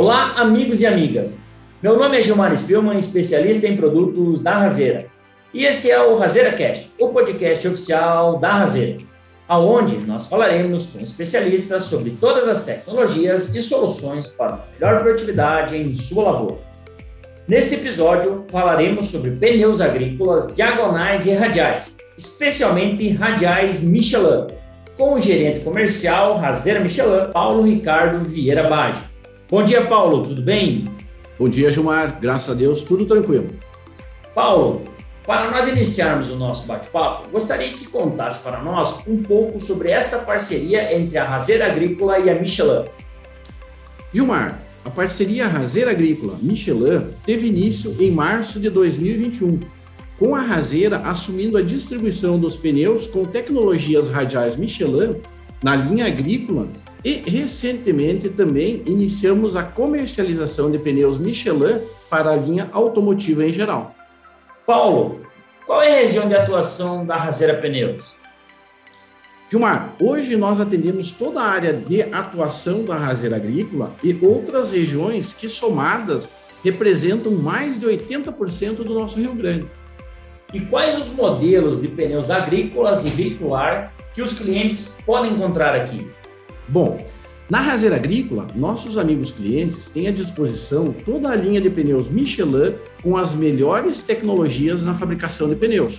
Olá, amigos e amigas. Meu nome é Gilmar Spielmann, especialista em produtos da Razeira. E esse é o Razeira Cast, o podcast oficial da Razeira, aonde nós falaremos com especialistas sobre todas as tecnologias e soluções para melhor produtividade em sua lavoura. Nesse episódio, falaremos sobre pneus agrícolas diagonais e radiais, especialmente radiais Michelin, com o gerente comercial Razeira Michelin, Paulo Ricardo Vieira Baggio. Bom dia, Paulo, tudo bem? Bom dia, Gilmar. Graças a Deus, tudo tranquilo. Paulo, para nós iniciarmos o nosso bate-papo, gostaria que contasse para nós um pouco sobre esta parceria entre a Razeira Agrícola e a Michelin. Gilmar, a parceria Razeira Agrícola Michelin teve início em março de 2021, com a Razeira assumindo a distribuição dos pneus com tecnologias radiais Michelin na linha agrícola e recentemente também iniciamos a comercialização de pneus Michelin para a linha automotiva em geral. Paulo, qual é a região de atuação da Razeira Pneus? Gilmar, hoje nós atendemos toda a área de atuação da Razeira Agrícola e outras regiões que somadas representam mais de 80% do nosso Rio Grande. E quais os modelos de pneus agrícolas e veicular que os clientes podem encontrar aqui? Bom, na Razeira Agrícola, nossos amigos clientes têm à disposição toda a linha de pneus Michelin com as melhores tecnologias na fabricação de pneus.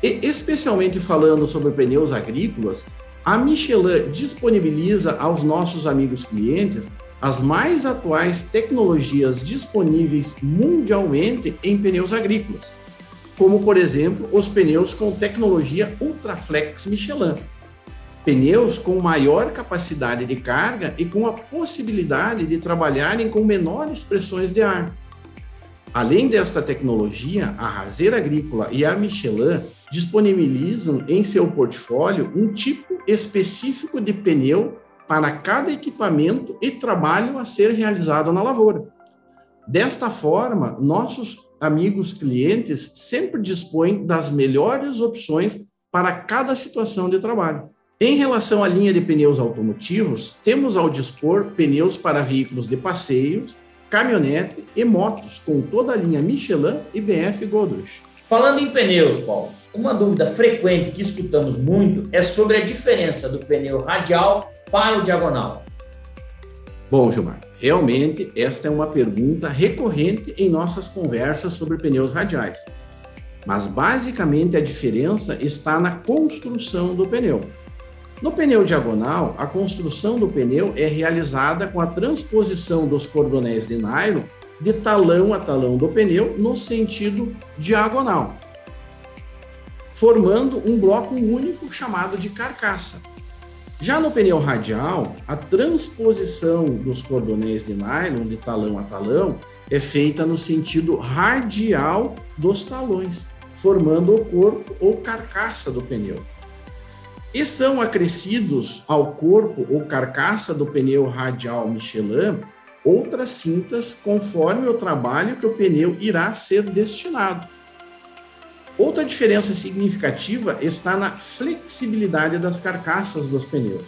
E especialmente falando sobre pneus agrícolas, a Michelin disponibiliza aos nossos amigos clientes as mais atuais tecnologias disponíveis mundialmente em pneus agrícolas, como por exemplo os pneus com tecnologia Ultraflex Michelin pneus com maior capacidade de carga e com a possibilidade de trabalharem com menores pressões de ar. Além desta tecnologia, a Razeira Agrícola e a Michelin disponibilizam em seu portfólio um tipo específico de pneu para cada equipamento e trabalho a ser realizado na lavoura. Desta forma, nossos amigos clientes sempre dispõem das melhores opções para cada situação de trabalho. Em relação à linha de pneus automotivos, temos ao dispor pneus para veículos de passeios, caminhonete e motos, com toda a linha Michelin e BF Goodrich. Falando em pneus, Paulo, uma dúvida frequente que escutamos muito é sobre a diferença do pneu radial para o diagonal. Bom, Gilmar, realmente esta é uma pergunta recorrente em nossas conversas sobre pneus radiais. Mas basicamente a diferença está na construção do pneu. No pneu diagonal, a construção do pneu é realizada com a transposição dos cordonéis de nylon de talão a talão do pneu no sentido diagonal, formando um bloco único chamado de carcaça. Já no pneu radial, a transposição dos cordonéis de nylon de talão a talão é feita no sentido radial dos talões, formando o corpo ou carcaça do pneu e são acrescidos ao corpo ou carcaça do pneu radial Michelin outras cintas conforme o trabalho que o pneu irá ser destinado. Outra diferença significativa está na flexibilidade das carcaças dos pneus,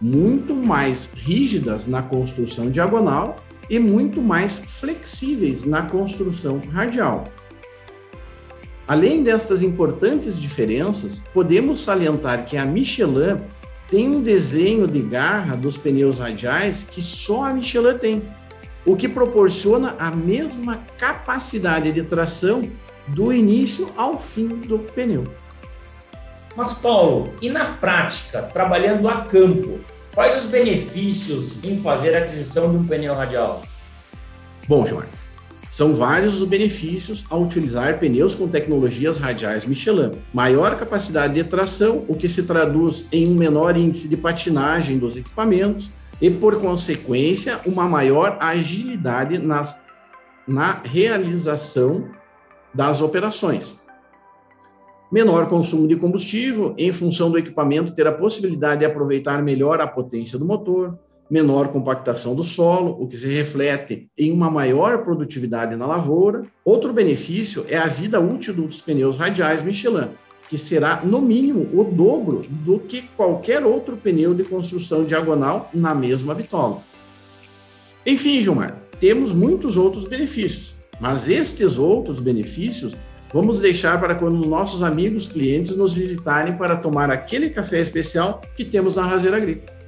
muito mais rígidas na construção diagonal e muito mais flexíveis na construção radial. Além destas importantes diferenças, podemos salientar que a Michelin tem um desenho de garra dos pneus radiais que só a Michelin tem, o que proporciona a mesma capacidade de tração do início ao fim do pneu. Mas, Paulo, e na prática, trabalhando a campo, quais os benefícios em fazer a aquisição de um pneu radial? Bom, João, são vários os benefícios ao utilizar pneus com tecnologias radiais Michelin. Maior capacidade de tração, o que se traduz em um menor índice de patinagem dos equipamentos e, por consequência, uma maior agilidade nas, na realização das operações. Menor consumo de combustível, em função do equipamento ter a possibilidade de aproveitar melhor a potência do motor, menor compactação do solo, o que se reflete em uma maior produtividade na lavoura. Outro benefício é a vida útil dos pneus radiais Michelin, que será no mínimo o dobro do que qualquer outro pneu de construção diagonal na mesma bitola. Enfim, Gilmar, temos muitos outros benefícios, mas estes outros benefícios vamos deixar para quando nossos amigos clientes nos visitarem para tomar aquele café especial que temos na Razeira Agrícola.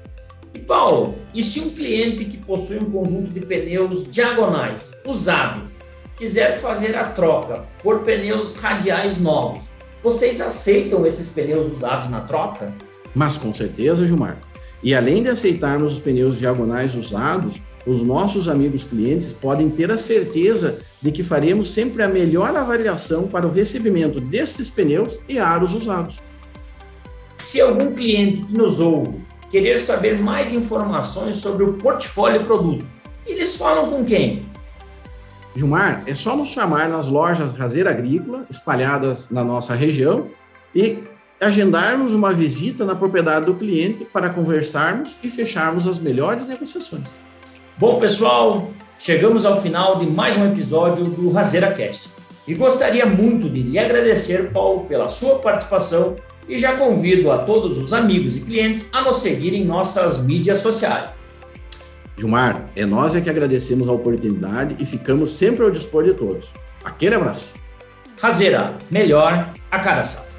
E Paulo, e se um cliente que possui um conjunto de pneus diagonais usados quiser fazer a troca por pneus radiais novos, vocês aceitam esses pneus usados na troca? Mas com certeza, Gilmar. E além de aceitarmos os pneus diagonais usados, os nossos amigos clientes podem ter a certeza de que faremos sempre a melhor avaliação para o recebimento destes pneus e aros usados. Se algum cliente que nos ouve querer saber mais informações sobre o portfólio produto, eles falam com quem? Gilmar, é só nos chamar nas lojas Razeira Agrícola, espalhadas na nossa região, e agendarmos uma visita na propriedade do cliente para conversarmos e fecharmos as melhores negociações. Bom, pessoal, chegamos ao final de mais um episódio do Razeira Cast. E gostaria muito de lhe agradecer, Paulo, pela sua participação e já convido a todos os amigos e clientes a nos seguir em nossas mídias sociais. Gilmar, é nós é que agradecemos a oportunidade e ficamos sempre ao dispor de todos. Aquele abraço. Razeira, melhor a cada safra.